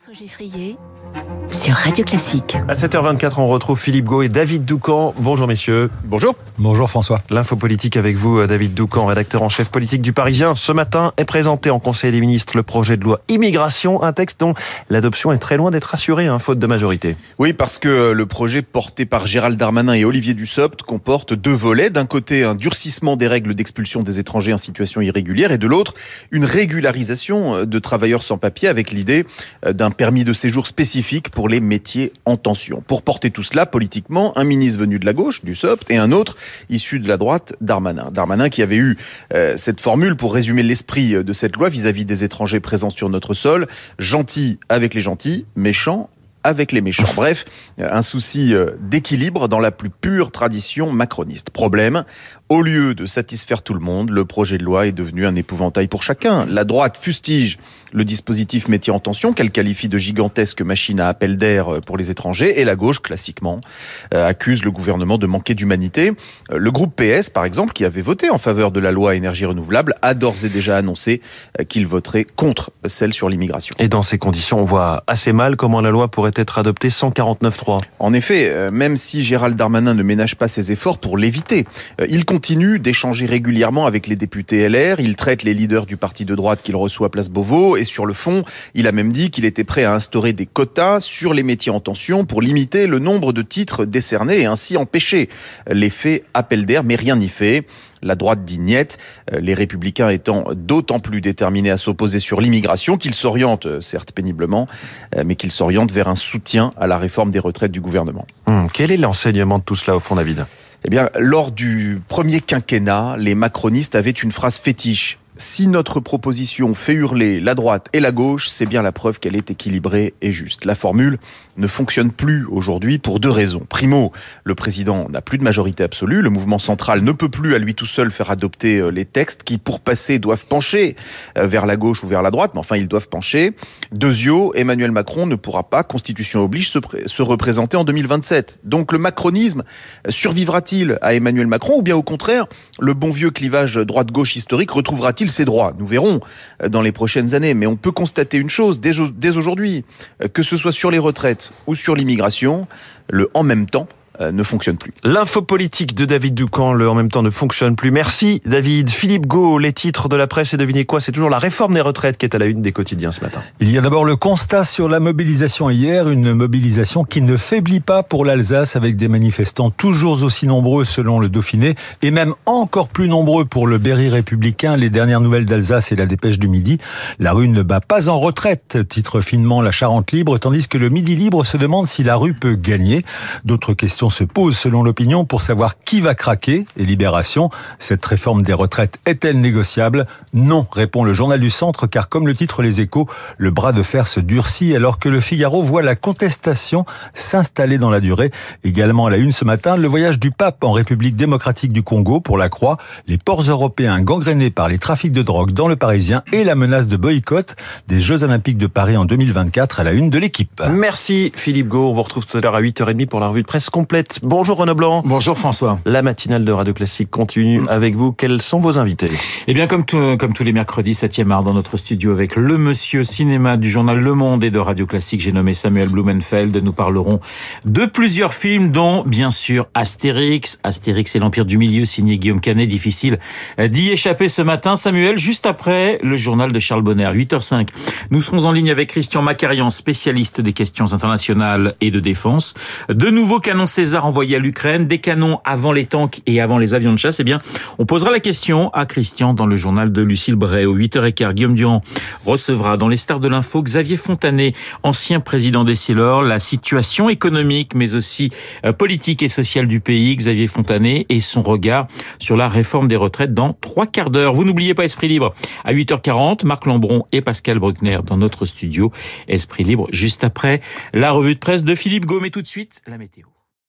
François Geffrier sur Radio Classique. À 7h24, on retrouve Philippe Gau et David Doucan. Bonjour messieurs. Bonjour. Bonjour François. L'info politique avec vous, euh, David Doucan, rédacteur en chef politique du Parisien. Ce matin est présenté en Conseil des ministres le projet de loi immigration, un texte dont l'adoption est très loin d'être assurée, hein, faute de majorité. Oui, parce que le projet porté par Gérald Darmanin et Olivier Dussopt comporte deux volets. D'un côté, un durcissement des règles d'expulsion des étrangers en situation irrégulière et de l'autre, une régularisation de travailleurs sans papier avec l'idée d'un permis de séjour spécifique pour les métiers en tension. Pour porter tout cela politiquement, un ministre venu de la gauche, du SOPT, et un autre issu de la droite, Darmanin. Darmanin qui avait eu euh, cette formule pour résumer l'esprit de cette loi vis-à-vis des étrangers présents sur notre sol, gentil avec les gentils, méchant avec les méchants. Bref, un souci euh, d'équilibre dans la plus pure tradition macroniste. Problème, au lieu de satisfaire tout le monde, le projet de loi est devenu un épouvantail pour chacun. La droite fustige le dispositif métier en tension, qu'elle qualifie de gigantesque machine à appel d'air pour les étrangers, et la gauche, classiquement, euh, accuse le gouvernement de manquer d'humanité. Euh, le groupe PS, par exemple, qui avait voté en faveur de la loi énergie renouvelable, a d'ores et déjà annoncé euh, qu'il voterait contre celle sur l'immigration. Et dans ces conditions, on voit assez mal comment la loi pourrait être adoptée 149.3. En effet, même si Gérald Darmanin ne ménage pas ses efforts pour l'éviter, il continue d'échanger régulièrement avec les députés LR. Il traite les leaders du parti de droite qu'il reçoit à Place Beauvau. Et sur le fond, il a même dit qu'il était prêt à instaurer des quotas sur les métiers en tension pour limiter le nombre de titres décernés et ainsi empêcher l'effet appel d'air. Mais rien n'y fait. La droite dit niette, les républicains étant d'autant plus déterminés à s'opposer sur l'immigration qu'ils s'orientent, certes péniblement, mais qu'ils s'orientent vers un soutien à la réforme des retraites du gouvernement. Hum, quel est l'enseignement de tout cela au fond, David? Eh bien, lors du premier quinquennat, les macronistes avaient une phrase fétiche. Si notre proposition fait hurler la droite et la gauche, c'est bien la preuve qu'elle est équilibrée et juste. La formule ne fonctionne plus aujourd'hui pour deux raisons. Primo, le président n'a plus de majorité absolue, le mouvement central ne peut plus à lui tout seul faire adopter les textes qui, pour passer, doivent pencher vers la gauche ou vers la droite, mais enfin ils doivent pencher. Deuxio, Emmanuel Macron ne pourra pas, constitution oblige, se, se représenter en 2027. Donc le macronisme survivra-t-il à Emmanuel Macron ou bien au contraire, le bon vieux clivage droite-gauche historique retrouvera-t-il ses droits Nous verrons dans les prochaines années, mais on peut constater une chose dès, dès aujourd'hui, que ce soit sur les retraites ou sur l'immigration, le en même temps ne fonctionne plus. L'info politique de David Ducamp, le en même temps ne fonctionne plus. Merci David. Philippe Gau, les titres de la presse et devinez quoi C'est toujours la réforme des retraites qui est à la une des quotidiens ce matin. Il y a d'abord le constat sur la mobilisation hier, une mobilisation qui ne faiblit pas pour l'Alsace avec des manifestants toujours aussi nombreux selon le Dauphiné et même encore plus nombreux pour le Berry républicain. Les dernières nouvelles d'Alsace et la dépêche du midi. La rue ne bat pas en retraite, titre finement la Charente libre, tandis que le Midi libre se demande si la rue peut gagner. D'autres questions se pose selon l'opinion pour savoir qui va craquer et Libération. Cette réforme des retraites est-elle négociable? Non, répond le journal du centre, car comme le titre Les Échos, le bras de fer se durcit alors que le Figaro voit la contestation s'installer dans la durée. Également à la une ce matin, le voyage du pape en République démocratique du Congo pour la Croix, les ports européens gangrénés par les trafics de drogue dans le Parisien et la menace de boycott des Jeux Olympiques de Paris en 2024 à la une de l'équipe. Merci Philippe Gau. On vous retrouve tout à l'heure à 8h30 pour la revue de presse complète. Bonjour Renaud Blanc. Bonjour François. La matinale de Radio Classique continue avec vous. Quels sont vos invités? Eh bien, comme, tout, comme tous les mercredis, 7e art dans notre studio avec le monsieur cinéma du journal Le Monde et de Radio Classique. J'ai nommé Samuel Blumenfeld. Nous parlerons de plusieurs films, dont, bien sûr, Astérix. Astérix et l'Empire du Milieu, signé Guillaume Canet. Difficile d'y échapper ce matin. Samuel, juste après le journal de Charles Bonner, 8h05. Nous serons en ligne avec Christian Macarian, spécialiste des questions internationales et de défense. De nouveaux canons César envoyés à l'Ukraine, des canons avant les tanks et avant les avions de chasse, eh bien, on posera la question à Christian dans le journal de Lucille Bray. Au 8h15, Guillaume Durand recevra dans les stars de l'info Xavier Fontanet, ancien président des Célors, la situation économique mais aussi politique et sociale du pays. Xavier Fontanet et son regard sur la réforme des retraites dans trois quarts d'heure. Vous n'oubliez pas Esprit Libre à 8h40, Marc Lambron et Pascal Bruckner dans notre studio. Esprit Libre juste après la revue de presse de Philippe Gaume et tout de suite la météo.